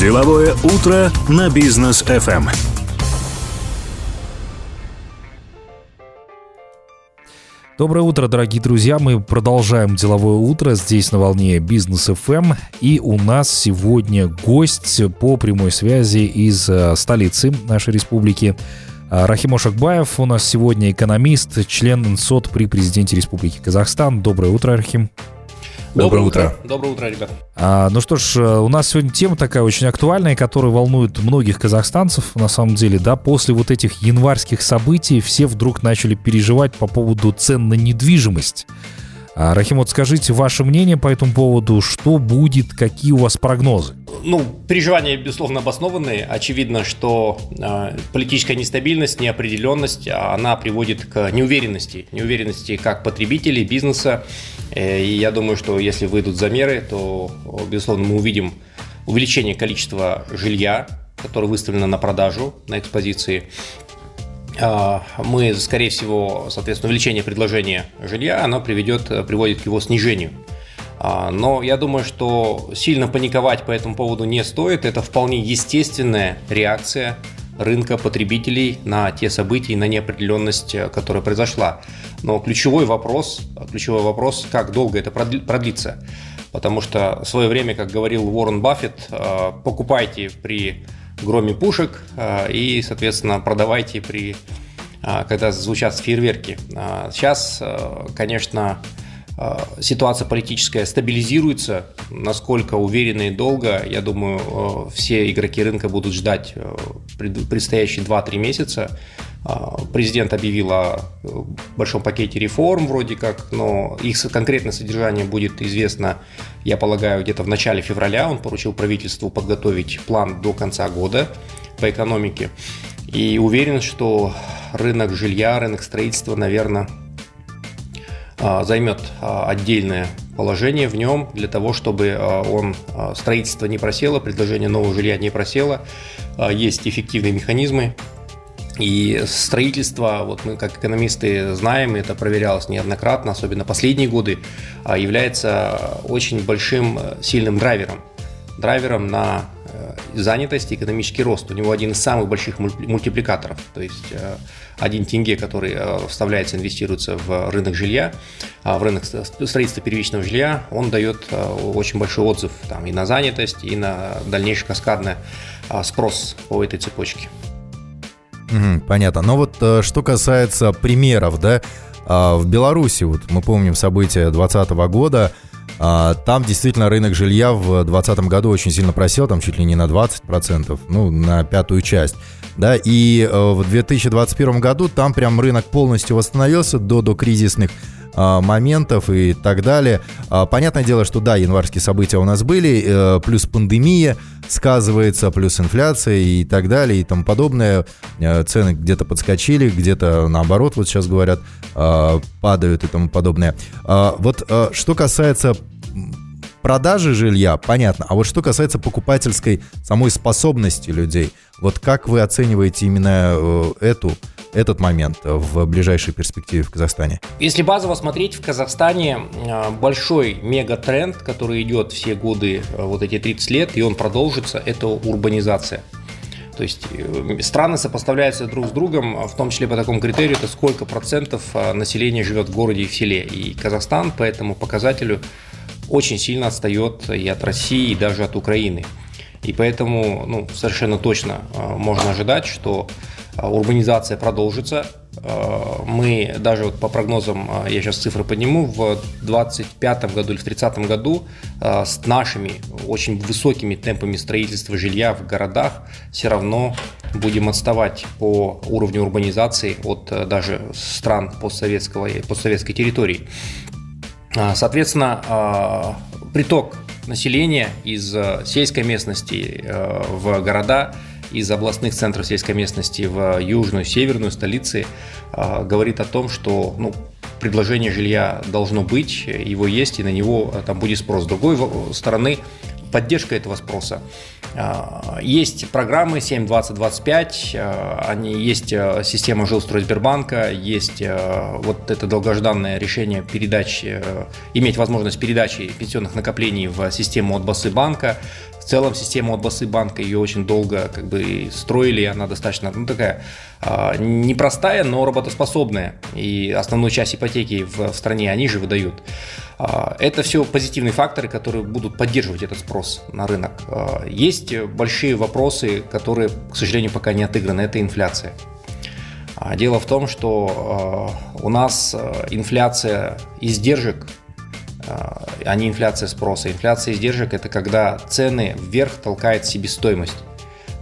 Деловое утро на бизнес FM. Доброе утро, дорогие друзья. Мы продолжаем деловое утро здесь на волне Бизнес FM. И у нас сегодня гость по прямой связи из э, столицы нашей республики. Э, Рахим Ошакбаев у нас сегодня экономист, член НСОТ при президенте Республики Казахстан. Доброе утро, Рахим. Доброе, утро. Доброе утро, ребят. А, ну что ж, э, у нас сегодня тема такая очень актуальная, которая волнует многих казахстанцев, на самом деле, да, после вот этих январских событий все вдруг начали переживать по поводу цен на недвижимость. А, Рахим, вот скажите ваше мнение по этому поводу, что будет, какие у вас прогнозы? Ну, переживания, безусловно, обоснованные. Очевидно, что э, политическая нестабильность, неопределенность, она приводит к неуверенности. Неуверенности как потребителей, бизнеса. Э, и я думаю, что если выйдут замеры, то, безусловно, мы увидим увеличение количества жилья, которое выставлено на продажу на экспозиции. А, мы, скорее всего, соответственно, увеличение предложения жилья, оно приведет, приводит к его снижению. А, но я думаю, что сильно паниковать по этому поводу не стоит. Это вполне естественная реакция рынка потребителей на те события и на неопределенность, которая произошла. Но ключевой вопрос, ключевой вопрос, как долго это продлится. Потому что в свое время, как говорил Уоррен Баффет, а, покупайте при громе пушек э, и, соответственно, продавайте при э, когда звучат фейерверки. Э, сейчас, конечно, ситуация политическая стабилизируется. Насколько уверенно и долго, я думаю, все игроки рынка будут ждать предстоящие 2-3 месяца. А, президент объявил о э, большом пакете реформ вроде как, но их конкретное содержание будет известно, я полагаю, где-то в начале февраля. Он поручил правительству подготовить план до конца года по экономике. И уверен, что рынок жилья, рынок строительства, наверное, а, займет а, отдельное положение в нем для того, чтобы он строительство не просело, предложение нового жилья не просело. Есть эффективные механизмы и строительство, вот мы как экономисты знаем, это проверялось неоднократно, особенно последние годы, а, является очень большим э, сильным драйвером. Драйвером на занятость и экономический рост. У него один из самых больших мультипликаторов. То есть э, один тенге, который вставляется, инвестируется в рынок жилья, а в рынок строительства первичного жилья, он дает очень большой отзыв там, и на занятость, и на дальнейший каскадный спрос по этой цепочке. Понятно. Но вот э, что касается примеров, да, а, в Беларуси, вот мы помним события 2020 года, там действительно рынок жилья в 2020 году очень сильно просел, там чуть ли не на 20%, ну, на пятую часть. Да, и э, в 2021 году там прям рынок полностью восстановился до, до кризисных а, моментов и так далее. А, понятное дело, что да, январские события у нас были, э, плюс пандемия сказывается, плюс инфляция и так далее и тому подобное. Э, цены где-то подскочили, где-то наоборот, вот сейчас говорят, а, падают и тому подобное. Вот э, что касается продажи жилья, понятно. А вот что касается покупательской самой способности людей, вот как вы оцениваете именно эту этот момент в ближайшей перспективе в Казахстане? Если базово смотреть, в Казахстане а, большой мегатренд, который идет все годы, а, вот эти 30 лет, и он продолжится, это урбанизация. То есть э, страны сопоставляются друг с другом, в том числе по такому критерию, это сколько процентов а, населения живет в городе и в селе. И Казахстан по этому показателю очень сильно отстает и от России, и даже от Украины. И поэтому ну, совершенно точно можно ожидать, что а, урбанизация продолжится. А, мы даже вот по прогнозам, а, я сейчас цифры подниму, в 2025 году или в 2030 году с нашими очень высокими темпами строительства жилья в городах все равно будем отставать по уровню урбанизации от даже стран постсоветского, постсоветской территории. Соответственно, приток населения из сельской местности в города – из областных центров сельской местности в южную, северную столицы а, говорит о том, что ну, предложение жилья должно быть, его есть, и на него а, там будет спрос. С другой стороны, поддержка этого спроса. А, есть программы 7.20.25, они есть система жилстройсбербанка, есть вот это долгожданное решение передачи, иметь возможность передачи пенсионных накоплений в систему от басы банка. В целом система от Басы банка ее очень долго как бы строили, она достаточно, ну такая э, непростая, но работоспособная. И основную часть ипотеки в, в стране они же выдают. Э, это все позитивные факторы, которые будут поддерживать этот спрос на рынок. Э, есть большие вопросы, которые, к сожалению, пока не отыграны. Это инфляция. Дело в том, что у нас инфляция издержек а не инфляция спроса. Инфляция издержек – это когда цены вверх толкает себестоимость.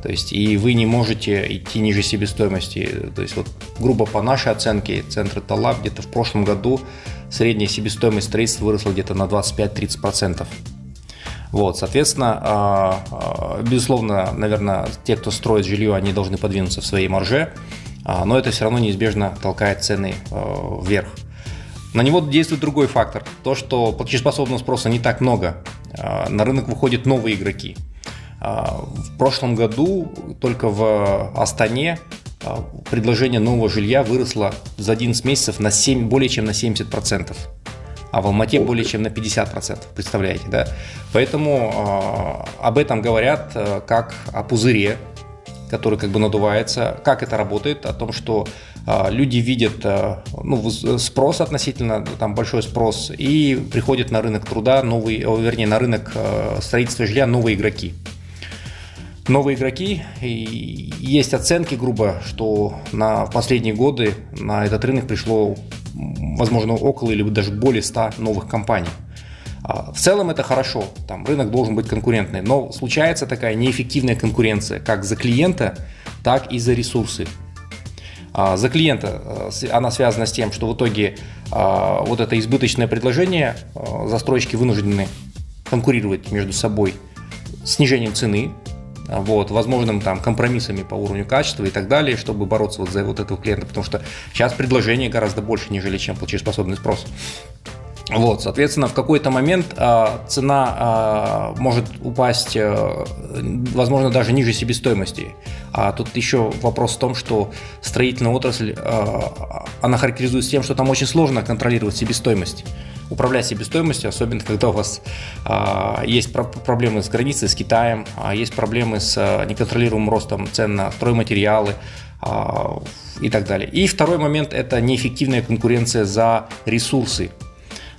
То есть и вы не можете идти ниже себестоимости. То есть вот грубо по нашей оценке центра Талаб где-то в прошлом году средняя себестоимость строительства выросла где-то на 25-30%. Вот, соответственно, а, а, безусловно, наверное, те, кто строит жилье, они должны подвинуться в своей марже, но это все равно неизбежно толкает цены вверх. На него действует другой фактор. То, что платежеспособного спроса не так много. А, на рынок выходят новые игроки. А, в прошлом году только в Астане а, предложение нового жилья выросло за 11 месяцев на 7, более чем на 70%. А в Алмате более чем на 50%, представляете, да? Поэтому э, об этом говорят э, как о пузыре, который как бы надувается. Как это работает? О том, что а, люди видят а, ну, спрос относительно, там большой спрос, и приходят на рынок труда новые, вернее, на рынок а, строительства жилья новые игроки. Новые игроки, и есть оценки, грубо, что на последние годы на этот рынок пришло, возможно, около или даже более 100 новых компаний. В целом это хорошо, там рынок должен быть конкурентный, но случается такая неэффективная конкуренция как за клиента, так и за ресурсы. А, за клиента э, она связана с тем, что в итоге а, вот это избыточное предложение а, застройщики вынуждены конкурировать между собой снижением цены, вот, возможным там компромиссами по уровню качества и так далее, чтобы бороться вот за вот этого клиента, потому что сейчас предложение гораздо больше, нежели чем платежеспособный спрос. Вот, соответственно, в какой-то момент э, цена э, может упасть, э, возможно, даже ниже себестоимости. А тут еще вопрос в том, что строительная отрасль, э, она характеризуется тем, что там очень сложно контролировать себестоимость. Управлять себестоимостью, особенно когда у вас э, есть про- проблемы с границей, с Китаем, э, есть проблемы с э, неконтролируемым ростом цен на стройматериалы э, и так далее. И второй момент – это неэффективная конкуренция за ресурсы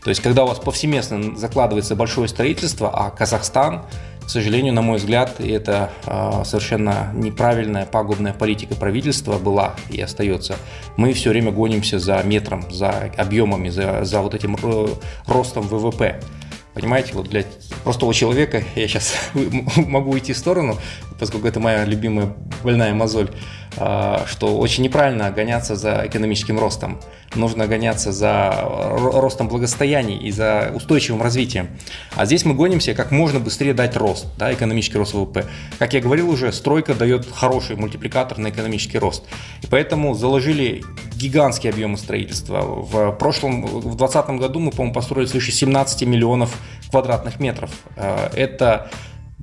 то есть, когда у вас повсеместно закладывается большое строительство, а Казахстан, к сожалению, на мой взгляд, это э, совершенно неправильная пагубная политика правительства была и остается. Мы все время гонимся за метром, за объемами, за, за вот этим ростом ВВП. Понимаете, вот для простого человека, я сейчас могу уйти в сторону, поскольку это моя любимая больная мозоль, что очень неправильно гоняться за экономическим ростом. Нужно гоняться за ростом благосостояния и за устойчивым развитием. А здесь мы гонимся как можно быстрее дать рост, да, экономический рост ВВП. Как я говорил уже, стройка дает хороший мультипликатор на экономический рост. И поэтому заложили гигантские объемы строительства. В прошлом, в 2020 году мы, по-моему, построили свыше 17 миллионов квадратных метров. А, это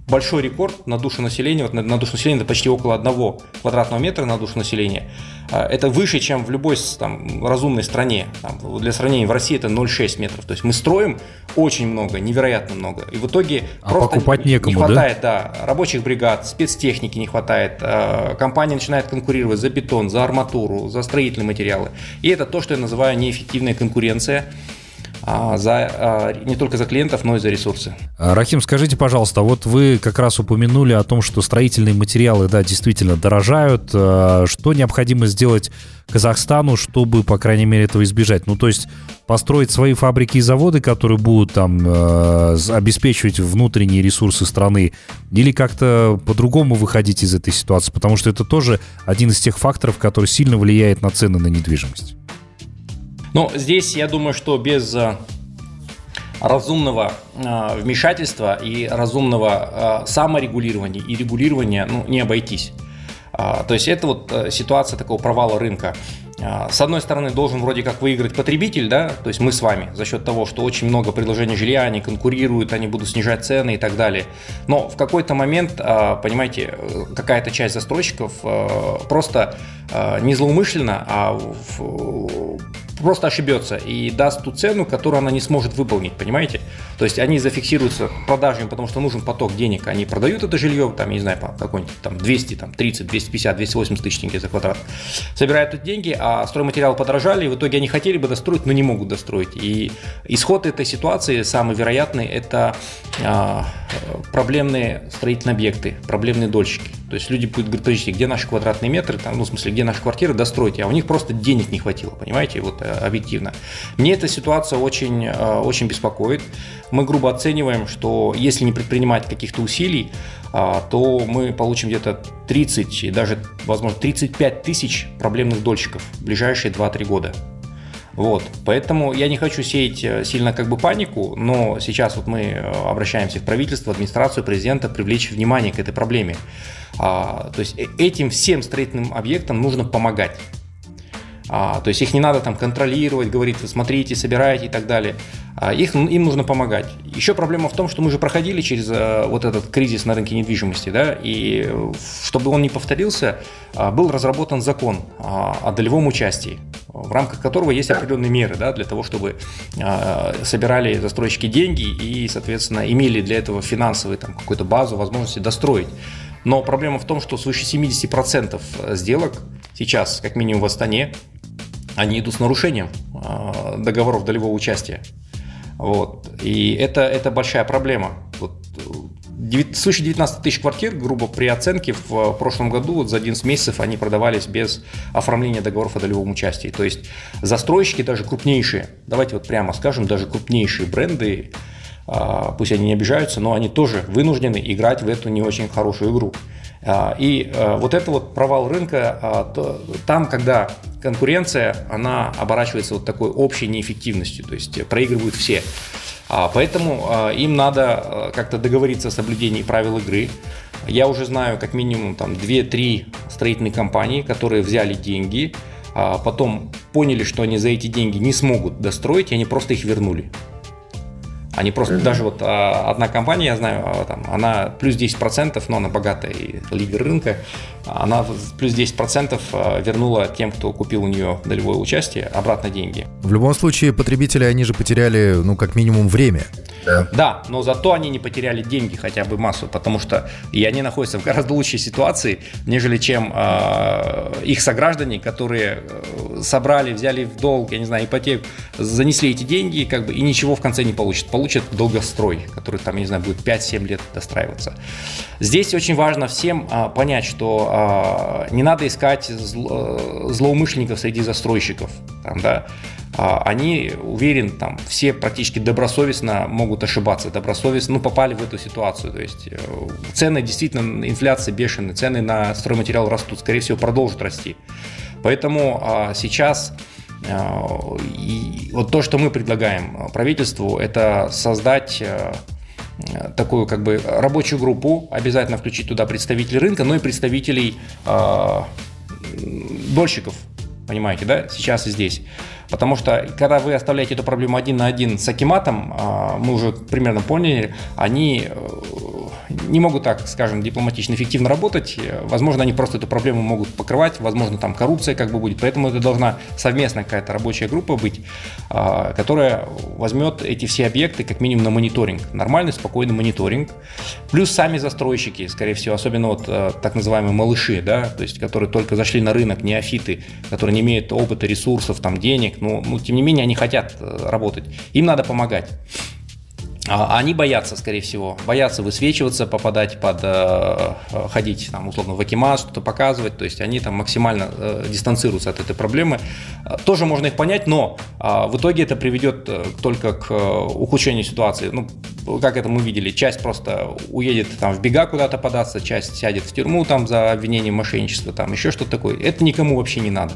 большой рекорд на душу населения, вот на, на душу населения это почти около одного квадратного метра на душу населения. А, это выше, чем в любой там, разумной стране. Там, для сравнения, в России это 0,6 метров. То есть мы строим очень много, невероятно много. И в итоге а просто покупать некому, не хватает да? Да, рабочих бригад, спецтехники не хватает. А, компания начинает конкурировать за бетон, за арматуру, за строительные материалы. И это то, что я называю неэффективная конкуренция. А, за, а, не только за клиентов, но и за ресурсы. Рахим, скажите, пожалуйста, вот вы как раз упомянули о том, что строительные материалы, да, действительно дорожают. Что необходимо сделать Казахстану, чтобы, по крайней мере, этого избежать? Ну, то есть построить свои фабрики и заводы, которые будут там обеспечивать внутренние ресурсы страны, или как-то по-другому выходить из этой ситуации, потому что это тоже один из тех факторов, который сильно влияет на цены на недвижимость. Но здесь я думаю, что без э, разумного э, вмешательства и разумного э, саморегулирования и регулирования ну, не обойтись. То есть это вот ситуация такого провала рынка. С одной стороны, должен вроде как выиграть потребитель, да, то есть мы с вами, за счет того, что очень много предложений жилья, они конкурируют, они будут снижать цены и так далее. Но в какой-то момент, понимаете, какая-то часть застройщиков просто не злоумышленно, а просто ошибется и даст ту цену, которую она не сможет выполнить, понимаете? То есть они зафиксируются продажами, потому что нужен поток денег, они продают это жилье, там, я не знаю, по какой-нибудь там 200, там, 30, 250, 280 тысяч тенге за квадрат, собирают эти деньги, а стройматериалы подорожали, и в итоге они хотели бы достроить, но не могут достроить. И исход этой ситуации самый вероятный – это а, проблемные строительные объекты, проблемные дольщики. То есть люди будут говорить, подождите, где наши квадратные метры, там, ну, в смысле, где наши квартиры, достройте, а у них просто денег не хватило, понимаете, вот объективно. Мне эта ситуация очень, э, очень беспокоит. Мы грубо оцениваем, что если не предпринимать каких-то усилий, а, то мы получим где-то 30 и даже, возможно, 35 тысяч проблемных дольщиков в ближайшие 2-3 года. Вот, поэтому я не хочу сеять э, сильно как бы панику, но сейчас вот мы э, обращаемся в правительство, администрацию, президента привлечь внимание к этой проблеме. А, то есть э, этим всем строительным объектам нужно помогать. А, то есть их не надо там контролировать, говорить, вы смотрите, собирайте и так далее. А их, им нужно помогать. Еще проблема в том, что мы же проходили через а, вот этот кризис на рынке недвижимости, да, и чтобы он не повторился, а, был разработан закон а, о долевом участии, в рамках которого есть определенные меры, да, для того, чтобы а, собирали застройщики деньги и, соответственно, имели для этого финансовую там какую-то базу, возможности достроить. Но проблема в том, что свыше 70% сделок сейчас, как минимум в Астане, они идут с нарушением а, договоров долевого участия. Вот. И это, это большая проблема. Вот, 9, свыше 19 тысяч квартир, грубо при оценке, в прошлом году вот за 11 месяцев они продавались без оформления договоров о долевом участии. То есть застройщики, даже крупнейшие, давайте вот прямо скажем, даже крупнейшие бренды, пусть они не обижаются, но они тоже вынуждены играть в эту не очень хорошую игру. А, и а, вот это вот провал рынка, там, когда конкуренция, она оборачивается вот такой общей неэффективностью, то есть проигрывают все. Поэтому им надо как-то договориться о соблюдении правил игры. Я уже знаю как минимум там 2-3 строительные компании, которые взяли деньги, потом поняли, что они за эти деньги не смогут достроить, и они просто их вернули. Они просто, mm-hmm. даже вот а, одна компания, я знаю, а, там, она плюс 10%, но она богатая и лидер рынка, она плюс 10% а, вернула тем, кто купил у нее долевое участие, обратно деньги. В любом случае, потребители, они же потеряли, ну, как минимум, время. Да. да, но зато они не потеряли деньги хотя бы массу, потому что и они находятся в гораздо лучшей ситуации, нежели чем э, их сограждане, которые собрали, взяли в долг, я не знаю, ипотеку, занесли эти деньги, как бы и ничего в конце не получат. Получат долгострой, который там, я не знаю, будет 5-7 лет достраиваться. Здесь очень важно всем э, понять, что э, не надо искать зло, злоумышленников среди застройщиков, там, да, а, они, уверен, там все практически добросовестно могут ошибаться, добросовестно, ну, попали в эту ситуацию. То есть э, цены, действительно, инфляция бешеная, цены на стройматериал растут, скорее всего, продолжат расти. Поэтому а, сейчас а, и вот то, что мы предлагаем правительству, это создать такую как бы рабочую группу, обязательно включить туда представителей рынка, но и представителей э, дольщиков, понимаете, да, сейчас и здесь. Потому что, когда вы оставляете эту проблему один на один с Акиматом, а, мы уже примерно поняли, они э, не могут так, скажем, дипломатично эффективно работать. Возможно, они просто эту проблему могут покрывать, возможно, там коррупция как бы будет. Поэтому это должна совместная какая-то рабочая группа быть, а, которая возьмет эти все объекты как минимум на мониторинг. Нормальный, спокойный мониторинг. Плюс сами застройщики, скорее всего, особенно вот э, так называемые малыши, да, то есть которые только зашли на рынок, неофиты, которые не имеют опыта, ресурсов, там, денег, но, ну, тем не менее они хотят э, работать. Им надо помогать. А, они боятся, скорее всего, боятся высвечиваться, попадать под, э, э, ходить, там, условно, в Акимаз, что-то показывать, то есть они там максимально э, дистанцируются от этой проблемы. Тоже можно их понять, но э, в итоге это приведет только к ухудшению ситуации. Ну, как это мы видели, часть просто уедет там в бега куда-то податься, часть сядет в тюрьму там за обвинением мошенничества, там еще что-то такое. Это никому вообще не надо.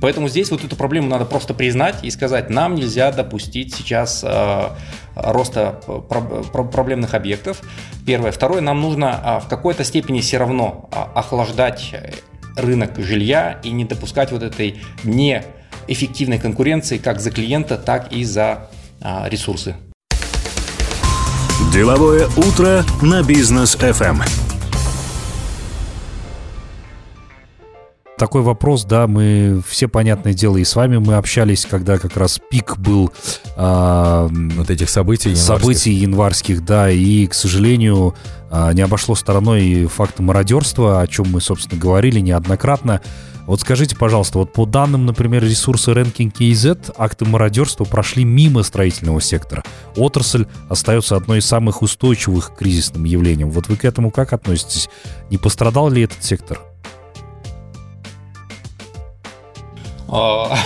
Поэтому здесь вот эту проблему надо просто признать и сказать, нам нельзя допустить сейчас э, роста э, про, проблемных объектов. Первое. Второе, нам нужно э, в какой-то степени все равно э, охлаждать рынок жилья и не допускать вот этой неэффективной конкуренции как за клиента, так и за э, ресурсы. Деловое утро на бизнес FM. Такой вопрос, да, мы все, понятное дело, и с вами мы общались, когда как раз пик был... Э, вот этих событий январских. Событий январских, да, и, к сожалению, э, не обошло стороной факта мародерства, о чем мы, собственно, говорили неоднократно. Вот скажите, пожалуйста, вот по данным, например, ресурса Ranking KZ, акты мародерства прошли мимо строительного сектора. Отрасль остается одной из самых устойчивых к кризисным явлениям. Вот вы к этому как относитесь? Не пострадал ли этот сектор? Вы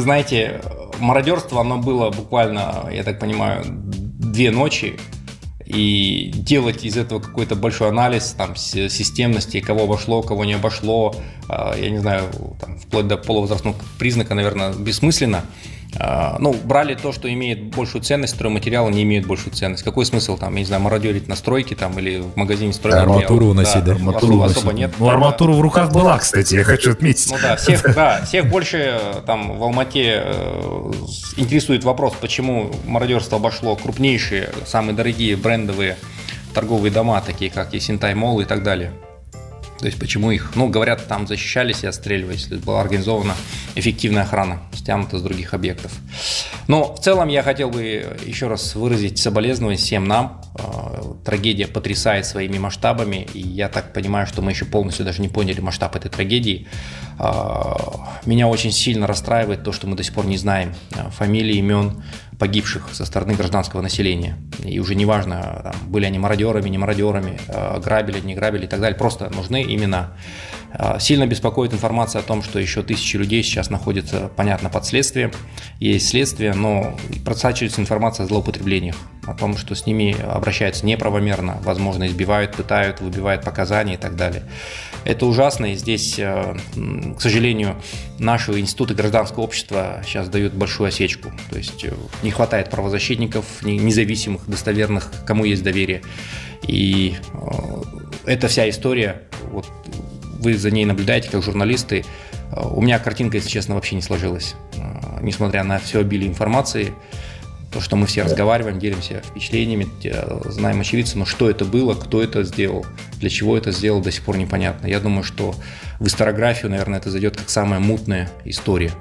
знаете, мародерство, оно было буквально, я так понимаю, две ночи, и делать из этого какой-то большой анализ там, системности, кого обошло, кого не обошло, а, я не знаю, там, вплоть до полувозрастного признака, наверное, бессмысленно. А, ну, брали то, что имеет большую ценность, стройматериалы не имеют большую ценность. Какой смысл там, я не знаю, мародерить на стройке там или в магазине стройматериалов? Арматуру уносить, да? да? Арматуру особо, особо нет. Ну, арматура в руках была, кстати, я хочу отметить. Ну да, всех, да, всех больше там в Алмате э, интересует вопрос, почему мародерство обошло крупнейшие, самые дорогие брендовые торговые дома, такие как Есентай Мол и так далее. То есть почему их, ну, говорят, там защищались и отстреливались, была организована эффективная охрана, стянута с других объектов. Но в целом я хотел бы еще раз выразить соболезнования всем нам. Э, трагедия потрясает своими масштабами, и я так понимаю, что мы еще полностью даже не поняли масштаб этой трагедии. Э, меня очень сильно расстраивает то, что мы до сих пор не знаем э, фамилии, имен погибших со стороны гражданского населения. И уже неважно, там, были они мародерами, не мародерами, э, грабили, не грабили и так далее, просто нужны имена. Э, сильно беспокоит информация о том, что еще тысячи людей сейчас находятся, понятно, под следствием. Есть следствие, но просачивается информация о злоупотреблениях, о том, что с ними обращаются неправомерно, возможно, избивают, пытают, выбивают показания и так далее. Это ужасно, и здесь, э, к сожалению, наши институты гражданского общества сейчас дают большую осечку. То есть не хватает правозащитников, независимых, достоверных, кому есть доверие. И э, эта вся история, вот вы за ней наблюдаете как журналисты, э, у меня картинка, если честно, вообще не сложилась. Э, несмотря на все обилие информации, то, что мы все разговариваем, делимся впечатлениями, знаем очевидцев, но что это было, кто это сделал, для чего это сделал, до сих пор непонятно. Я думаю, что в историографию, наверное, это зайдет как самая мутная история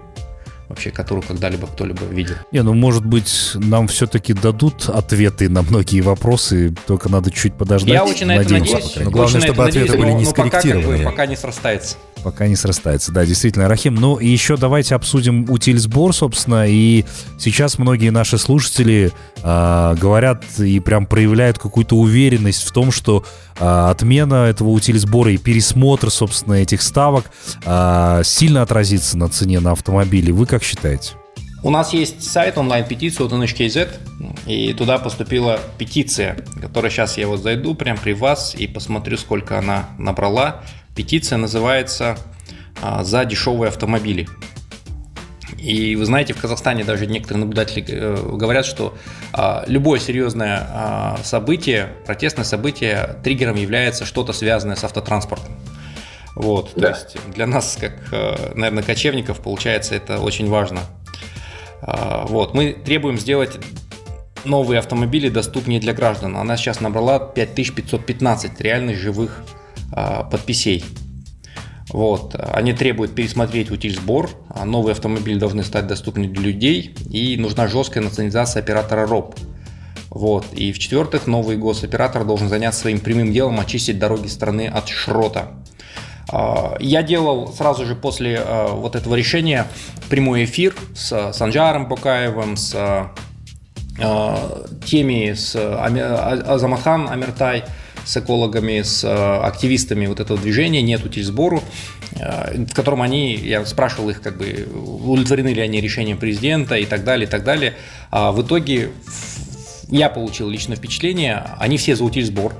вообще, которую когда-либо кто-либо видел. Не, ну, может быть, нам все-таки дадут ответы на многие вопросы, только надо чуть подождать. Я очень на это надеюсь. Но главное, чтобы ответы были не скорректированы. Пока, как бы, пока не срастается. Пока не срастается, да, действительно, Рахим. Ну, и еще давайте обсудим утильсбор, собственно, и сейчас многие наши слушатели э, говорят и прям проявляют какую-то уверенность в том, что э, отмена этого утильсбора и пересмотр, собственно, этих ставок э, сильно отразится на цене на автомобили. Вы как считаете? У нас есть сайт онлайн-петиции NHKZ, и туда поступила петиция, которая сейчас я вот зайду прямо при вас и посмотрю, сколько она набрала. Петиция называется а, «За дешевые автомобили». И вы знаете, в Казахстане даже некоторые наблюдатели э, говорят, что а, любое серьезное а, событие, протестное событие, триггером является что-то связанное с автотранспортом. Вот, да. то есть для нас, как, э, наверное, кочевников, получается это очень важно. Вот, мы требуем сделать новые автомобили доступнее для граждан. Она сейчас набрала 5515 реальных живых подписей. Вот. Они требуют пересмотреть утиль-сбор, а новые автомобили должны стать доступны для людей, и нужна жесткая национализация оператора РОП. Вот. И в-четвертых, новый госоператор должен заняться своим прямым делом очистить дороги страны от шрота. А, я делал сразу же после вот этого решения прямой эфир с Санжаром Букаевым, с теми, с Азаматхан Амиртай, с экологами, с э, активистами вот этого движения «Нет утильсбору», э, в котором они, я спрашивал их, как бы, удовлетворены ли они решением президента и так далее, и так далее. А в итоге я получил личное впечатление, они все за утильсбор,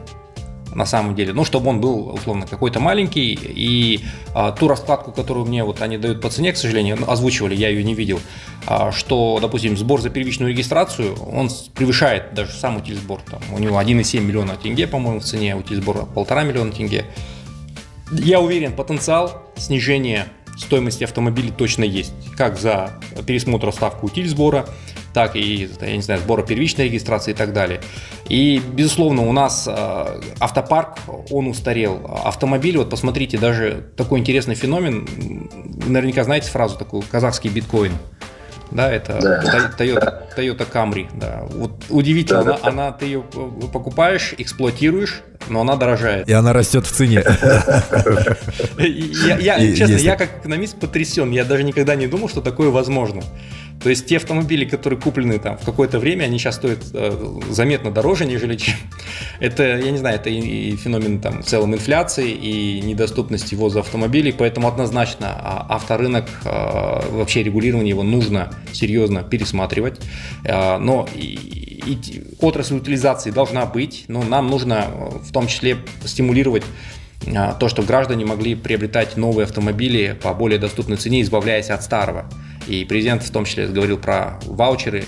на самом деле, ну, чтобы он был, условно, какой-то маленький, и а, ту раскладку, которую мне вот они дают по цене, к сожалению, озвучивали, я ее не видел, а, что, допустим, сбор за первичную регистрацию, он превышает даже сам утильсбор, там, у него 1,7 миллиона тенге, по-моему, в цене, утильсбора полтора миллиона тенге. Я уверен, потенциал снижения стоимости автомобилей точно есть, как за пересмотр ставку утиль сбора, так и, я не знаю, сбора первичной регистрации и так далее. И, безусловно, у нас э, автопарк, он устарел. Автомобили, вот посмотрите, даже такой интересный феномен, наверняка знаете фразу такую, казахский биткоин. Да, это да. Toyota, Toyota Camry. Да. Вот удивительно, да, она, она, ты ее покупаешь, эксплуатируешь, но она дорожает. И она растет в цене. Я, честно, я как экономист потрясен. Я даже никогда не думал, что такое возможно. То есть те автомобили, которые куплены там в какое-то время, они сейчас стоят э, заметно дороже, нежели чем. Это, я не знаю, это и, феномен там в целом инфляции и недоступности ввоза автомобилей, поэтому однозначно а, авторынок, э, вообще регулирование его нужно серьезно пересматривать. Э, но и, отрасль утилизации должна быть, но нам нужно в том числе стимулировать то, что граждане могли приобретать новые автомобили по более доступной цене, избавляясь от старого. И президент в том числе говорил про ваучеры.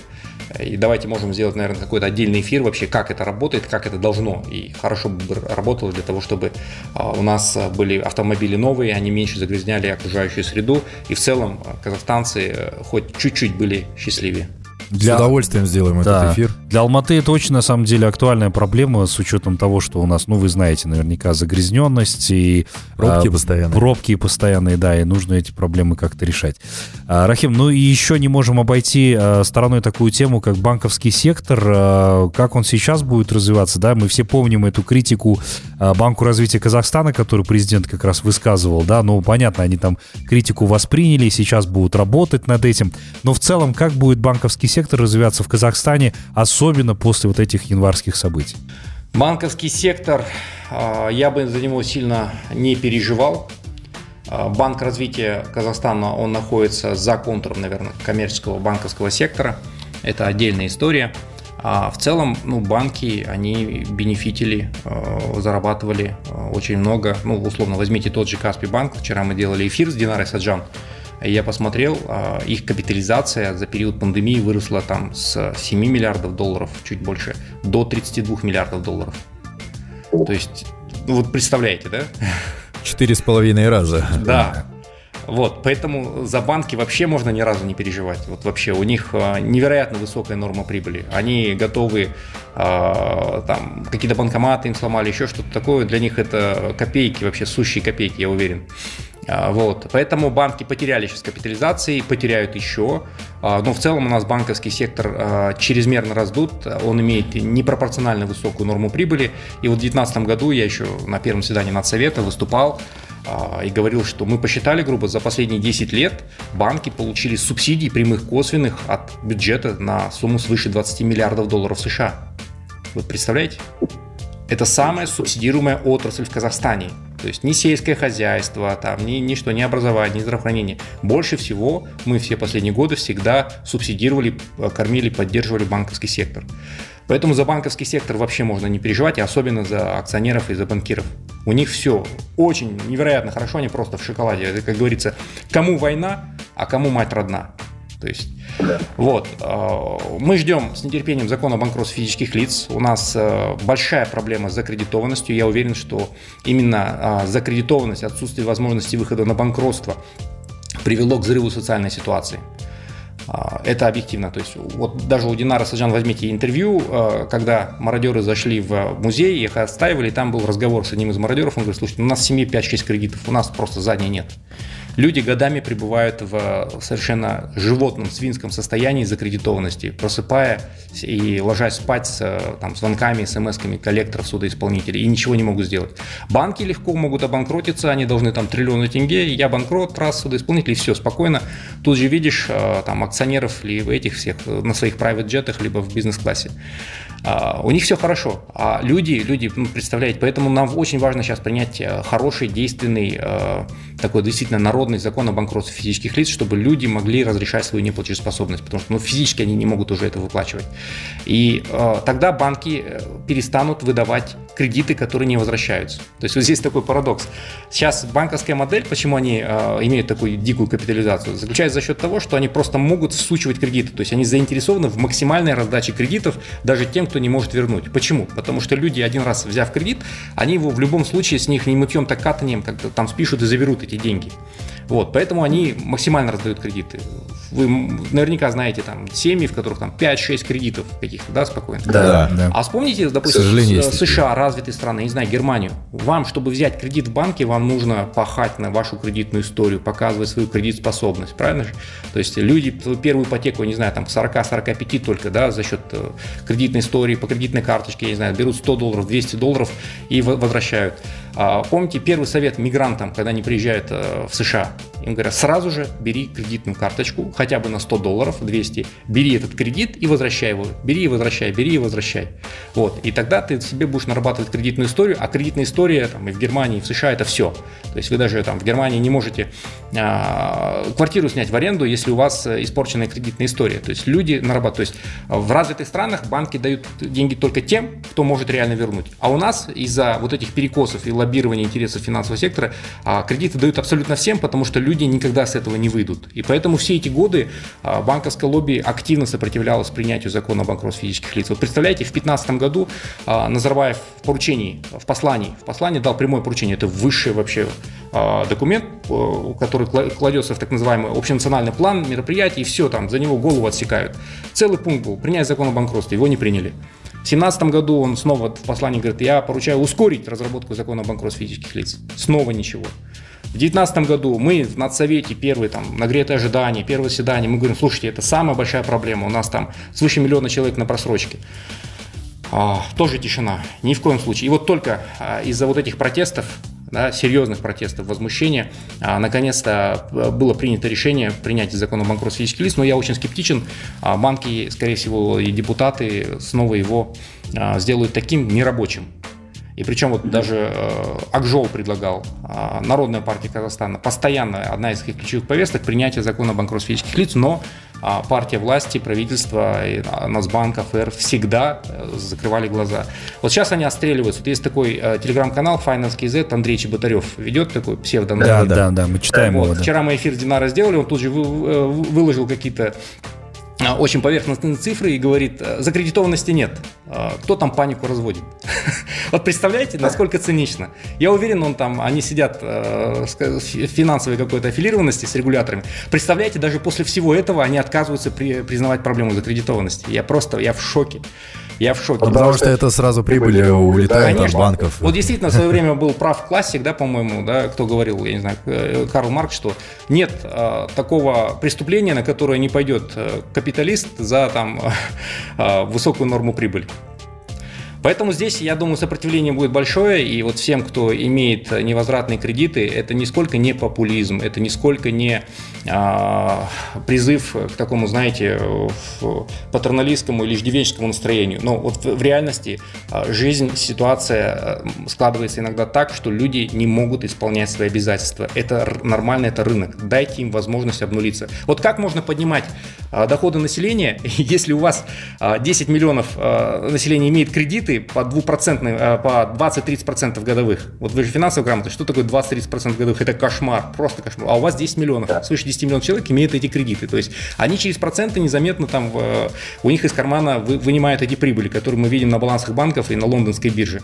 И давайте можем сделать, наверное, какой-то отдельный эфир вообще, как это работает, как это должно. И хорошо бы работало для того, чтобы а, у нас были автомобили новые, они меньше загрязняли окружающую среду. И в целом а, казахстанцы э, хоть чуть-чуть были счастливее. Для... С удовольствием сделаем да. этот эфир. Для Алматы это очень, на самом деле, актуальная проблема с учетом того, что у нас, ну, вы знаете, наверняка загрязненность и... Пробки а, постоянные. Пробки постоянные, да, и нужно эти проблемы как-то решать. А, Рахим, ну и еще не можем обойти а, стороной такую тему, как банковский сектор. А, как он сейчас будет развиваться, да? Мы все помним эту критику а, Банку развития Казахстана, которую президент как раз высказывал, да? Ну, понятно, они там критику восприняли, сейчас будут работать над этим. Но в целом, как будет банковский сектор сектор развиваться в Казахстане, особенно после вот этих январских событий? Банковский сектор, а, я бы за него сильно не переживал. А, Банк развития Казахстана, он находится за контуром, наверное, коммерческого банковского сектора. Это отдельная история. А в целом, ну, банки, они бенефитили, э, зарабатывали очень много. Ну, условно, возьмите тот же Каспий банк. Вчера мы делали эфир с Динарой Саджан я посмотрел, а, их капитализация за период пандемии выросла там с 7 миллиардов долларов, чуть больше, до 32 миллиардов долларов. То есть, ну вот представляете, да? Четыре с половиной раза. Да. Вот, поэтому за банки вообще можно ни разу не переживать. Вот вообще у них а, невероятно высокая норма прибыли. Они готовы, э, там, какие-то банкоматы им сломали, еще что-то такое. Для них это копейки, вообще сущие копейки, я уверен. А, вот. Поэтому банки потеряли сейчас капитализации, потеряют еще. А, но в целом у нас банковский сектор а, чрезмерно раздут, он имеет непропорционально высокую норму прибыли. И вот в 2019 году я еще на первом заседании Надсовета выступал и говорил, что мы посчитали грубо, за последние 10 лет банки получили субсидий прямых косвенных от бюджета на сумму свыше 20 миллиардов долларов США. Вы представляете? Это самая субсидируемая отрасль в Казахстане. То есть ни сельское хозяйство, там, ни, ни что, ни образование, ни здравоохранение. Больше всего мы все последние годы всегда субсидировали, кормили, поддерживали банковский сектор. Поэтому за банковский сектор вообще можно не переживать, и особенно за акционеров и за банкиров. У них все очень невероятно хорошо, они просто в шоколаде. Это, как говорится, кому война, а кому мать родна. То есть, да. вот, э, мы ждем с нетерпением закона о банкротстве физических лиц. У нас э, большая проблема с закредитованностью. Я уверен, что именно э, закредитованность, отсутствие возможности выхода на банкротство привело к взрыву социальной ситуации. Это объективно. То есть вот даже у Динара Саджан возьмите интервью, когда мародеры зашли в музей, их отстаивали, там был разговор с одним из мародеров, он говорит, слушайте, у нас в семье 5-6 кредитов, у нас просто задней нет. Люди годами пребывают в совершенно животном, свинском состоянии закредитованности, просыпая и ложась спать с там, звонками, смс-ками коллекторов, судоисполнителей, и ничего не могут сделать. Банки легко могут обанкротиться, они должны там триллионы тенге, я банкрот, раз, судоисполнитель, и все, спокойно. Тут же видишь э, там акционеров либо этих всех на своих private джетах, либо в бизнес-классе. А, у них все хорошо, а люди, люди, представляете, поэтому нам очень важно сейчас принять э, хороший, действенный, э, такой действительно народный закон о банкротстве физических лиц, чтобы люди могли разрешать свою неплатежеспособность, потому что ну, физически они не могут уже это выплачивать. И э, тогда банки перестанут выдавать кредиты, которые не возвращаются. То есть вот здесь такой парадокс. Сейчас банковская модель, почему они имеют такую дикую капитализацию, заключается за счет того, что они просто могут всучивать кредиты. То есть они заинтересованы в максимальной раздаче кредитов даже тем, кто не может вернуть. Почему? Потому что люди, один раз взяв кредит, они его в любом случае с них не мытьем, так катанием, как-то там спишут и заберут эти деньги. Вот, поэтому они максимально раздают кредиты. Вы наверняка знаете там семьи, в которых там 5-6 кредитов каких-то, да, спокойно. Да, да. А вспомните, допустим, США, развитые страны, не знаю, Германию. Вам, чтобы взять кредит в банке, вам нужно пахать на вашу кредитную историю, показывать свою кредитоспособность, правильно же? То есть люди первую ипотеку, не знаю, там 40-45 только, да, за счет э, кредитной истории, по кредитной карточке, я не знаю, берут 100 долларов, 200 долларов и возвращают. А, помните первый совет мигрантам, когда они приезжают э, в США? Им говорят, сразу же бери кредитную карточку, хотя бы на 100 долларов, 200, бери этот кредит и возвращай его. Бери и возвращай, бери и возвращай. Вот. И тогда ты себе будешь нарабатывать кредитную историю, а кредитная история там, и в Германии, и в США это все. То есть вы даже там в Германии не можете а, квартиру снять в аренду, если у вас испорченная кредитная история. То есть люди нарабатывают. То есть в развитых странах банки дают деньги только тем, кто может реально вернуть. А у нас из-за вот этих перекосов и лоббирования интересов финансового сектора а, кредиты дают абсолютно всем, потому что люди никогда с этого не выйдут. И поэтому все эти годы а, банковское лобби активно сопротивлялось принятию закона о банкротстве физических лиц. Вот представляете, в 2015 году а, Назарбаев в поручении, в послании, в послании дал прямое поручение, это высший вообще документ, который кладется в так называемый общенациональный план мероприятий, и все, там за него голову отсекают. Целый пункт был, принять закон о банкротстве, его не приняли. В 2017 году он снова в послании говорит, я поручаю ускорить разработку закона о банкротстве физических лиц. Снова ничего. В 2019 году мы в надсовете первые там нагретые ожидания, первое заседание, мы говорим, слушайте, это самая большая проблема, у нас там свыше миллиона человек на просрочке. А, тоже тишина, ни в коем случае. И вот только а, из-за вот этих протестов, да, серьезных протестов, возмущения, а, наконец-то а, было принято решение принять закон о банкротстве физических лиц, но я очень скептичен. А, банки, скорее всего, и депутаты снова его а, сделают таким нерабочим. И причем вот даже э, Акжол предлагал, э, Народная партия Казахстана, постоянно одна из их ключевых повесток принятие закона о банкротстве физических лиц, но э, партия власти, правительство, и, Нацбанк, ФР всегда э, закрывали глаза. Вот сейчас они отстреливаются. Вот есть такой э, телеграм-канал Finance.kz, Андрей Чеботарев ведет такой псевдо. Да, да, да, мы читаем вот. его. Да. Вчера мы эфир с Динара сделали, он тут же э, выложил какие-то а, очень поверхностные цифры и говорит, «Э, закредитованности нет. А, кто там панику разводит? вот представляете, насколько цинично. Я уверен, он там, они сидят э, в финансовой какой-то аффилированности с регуляторами. Представляете, даже после всего этого они отказываются при, признавать проблему закредитованности. Я просто, я в шоке. Я в шоке. Потому, что, это сразу прибыли улетает от банков. Вот действительно, в свое время был прав классик, да, по-моему, да, кто говорил, я не знаю, э, Карл Марк, что нет э, такого преступления, на которое не пойдет э, капиталист за там э, высокую норму прибыли. Поэтому здесь, я думаю, сопротивление будет большое, и вот всем, кто имеет невозвратные кредиты, это нисколько не популизм, это нисколько не а, призыв к такому, знаете, патерналистскому или иждивенческому настроению. Но вот в, реальности а, жизнь, ситуация а, складывается иногда так, что люди не могут исполнять свои обязательства. Это нормально, это рынок. Дайте им возможность обнулиться. Вот как можно поднимать а, доходы населения, если у вас а, 10 миллионов а, населения имеет кредиты, по 2%, э, по 20-30% годовых. Вот вы же финансово грамотны, что такое 20-30% годовых? Это кошмар, просто кошмар. А у вас 10 миллионов, свыше 10 миллионов человек имеют эти кредиты. То есть они через проценты незаметно там в, у них из кармана вы, вынимают эти прибыли, которые мы видим на балансах банков и на лондонской бирже.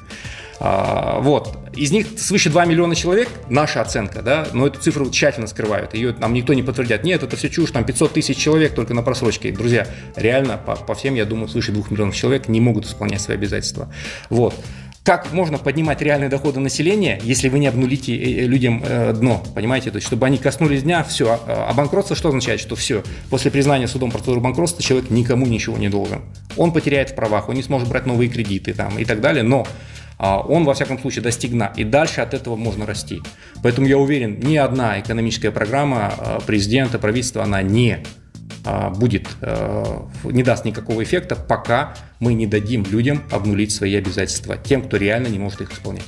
А, вот. Из них свыше 2 миллиона человек, наша оценка, да, но эту цифру тщательно скрывают, ее нам никто не подтвердит. Нет, это все чушь, там 500 тысяч человек только на просрочке. Друзья, реально, по, по всем, я думаю, свыше 2 миллионов человек не могут исполнять свои обязательства. Вот. Как можно поднимать реальные доходы населения, если вы не обнулите э, э, людям э, дно, понимаете? То есть, чтобы они коснулись дня, все. А, а банкротство что означает? Что все, после признания судом процедуры банкротства человек никому ничего не должен. Он потеряет в правах, он не сможет брать новые кредиты там, и так далее, но а он, во всяком случае, достиг. И дальше от этого можно расти. Поэтому я уверен, ни одна экономическая программа а, президента, правительства, она не а, будет, не даст никакого эффекта, пока мы не дадим людям обнулить свои обязательства, тем, кто реально не может их исполнять.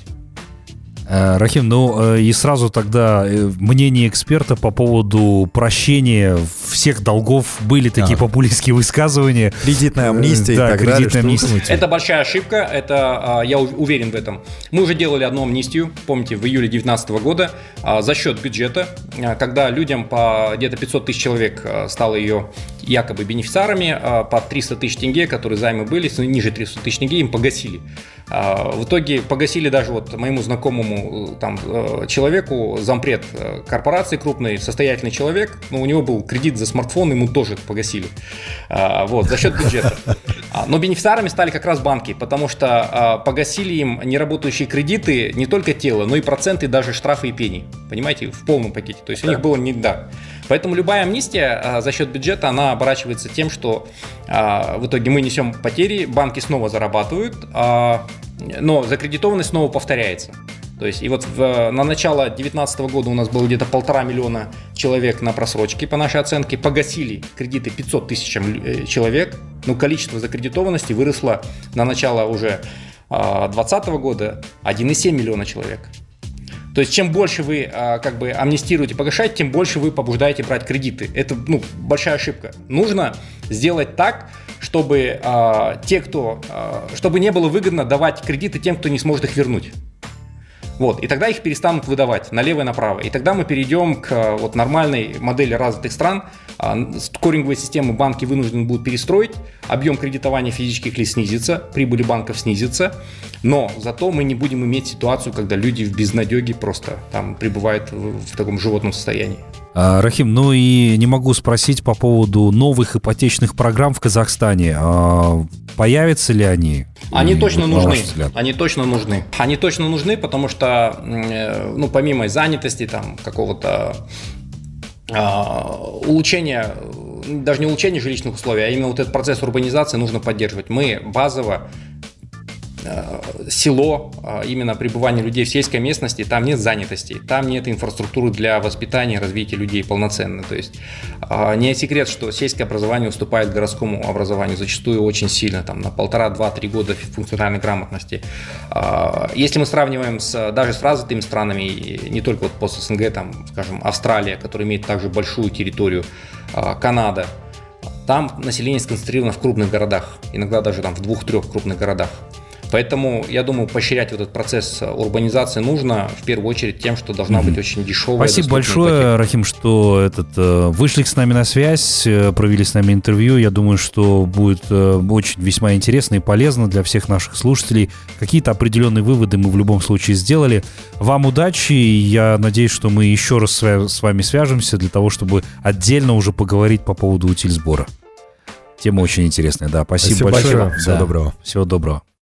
Рахим, ну и сразу тогда э, мнение эксперта по поводу прощения всех долгов были такие А. популистские высказывания. Кредитная амнистия Да, и так далее. кредитная что амнистия. Это большая ошибка, это а, я уверен в этом. Мы уже делали одну амнистию, помните, в июле 2019 года а, за счет бюджета, а, когда людям по где-то 500 тысяч человек стало ее якобы бенефициарами, по 300 тысяч тенге, которые займы были, ниже 300 тысяч тенге, им погасили. А, В итоге погасили даже вот моему знакомому э, там э, человеку, зампред э, корпорации крупной, состоятельный человек, но у него был кредит за смартфон, ему тоже погасили. А, Вот, за счет бюджета. А, Но бенефициарами стали как раз банки, потому что погасили им неработающие кредиты не только тело, но и проценты, даже штрафы и пени. Понимаете, в полном пакете. То есть у них было не да. Поэтому любая амнистия а, за счет бюджета, она оборачивается тем, что а, в итоге мы несем потери, банки снова зарабатывают, а, но закредитованность снова повторяется. То есть, и вот в- на начало 2019 года у нас было где-то полтора миллиона человек на просрочке, по нашей оценке, погасили кредиты 500 тысячам э, человек, но количество закредитованности выросло на начало уже 2020 года 1,7 миллиона человек. То есть, чем больше вы а, как бы амнистируете, погашаете, тем больше вы побуждаете брать кредиты. Это ну, большая ошибка. Нужно сделать так, чтобы а, те, кто, а, чтобы не было выгодно давать кредиты тем, кто не сможет их вернуть. Вот, и тогда их перестанут выдавать налево и направо. И тогда мы перейдем к а, вот, нормальной модели развитых стран. А, Коринговые системы банки вынуждены будут перестроить, объем кредитования физических лиц снизится, прибыли банков снизится, но зато мы не будем иметь ситуацию, когда люди в безнадеге просто там пребывают в, в таком животном состоянии. А, Рахим, ну и не могу спросить по поводу новых ипотечных программ в Казахстане. А, Появятся ли они? Они И точно вот нужны. Они точно нужны. Они точно нужны, потому что, э, ну, помимо занятости, там, какого-то а, улучшения, э, даже не улучшения жилищных условий, а именно вот этот процесс урбанизации нужно поддерживать. Мы базово село, а, именно пребывание людей в сельской местности, там нет занятости, там нет инфраструктуры для воспитания развития людей полноценно. То есть а, не секрет, что сельское образование уступает городскому образованию зачастую очень сильно, там на полтора, два, три года функциональной грамотности. Если мы сравниваем с, даже с развитыми странами, не только вот пост СНГ, там, скажем, Австралия, которая имеет также большую территорию, Канада, там население сконцентрировано в крупных городах, иногда даже там в двух-трех крупных городах. Поэтому, я думаю, поощрять этот процесс э, урбанизации нужно в первую очередь тем, что должна быть очень дешевая. Спасибо большое, ипотека. Рахим, что этот, э, вышли с нами на связь, э, провели с нами интервью. Я думаю, что будет очень весьма интересно и полезно для всех наших слушателей. Какие-то определенные выводы мы в любом случае сделали. Вам удачи, и я надеюсь, что мы еще раз с вами свяжемся для того, чтобы отдельно уже поговорить по поводу утиль сбора. Тема очень интересная, да. Спасибо, Спасибо большое. большое. Всего Да. доброго. Всего доброго.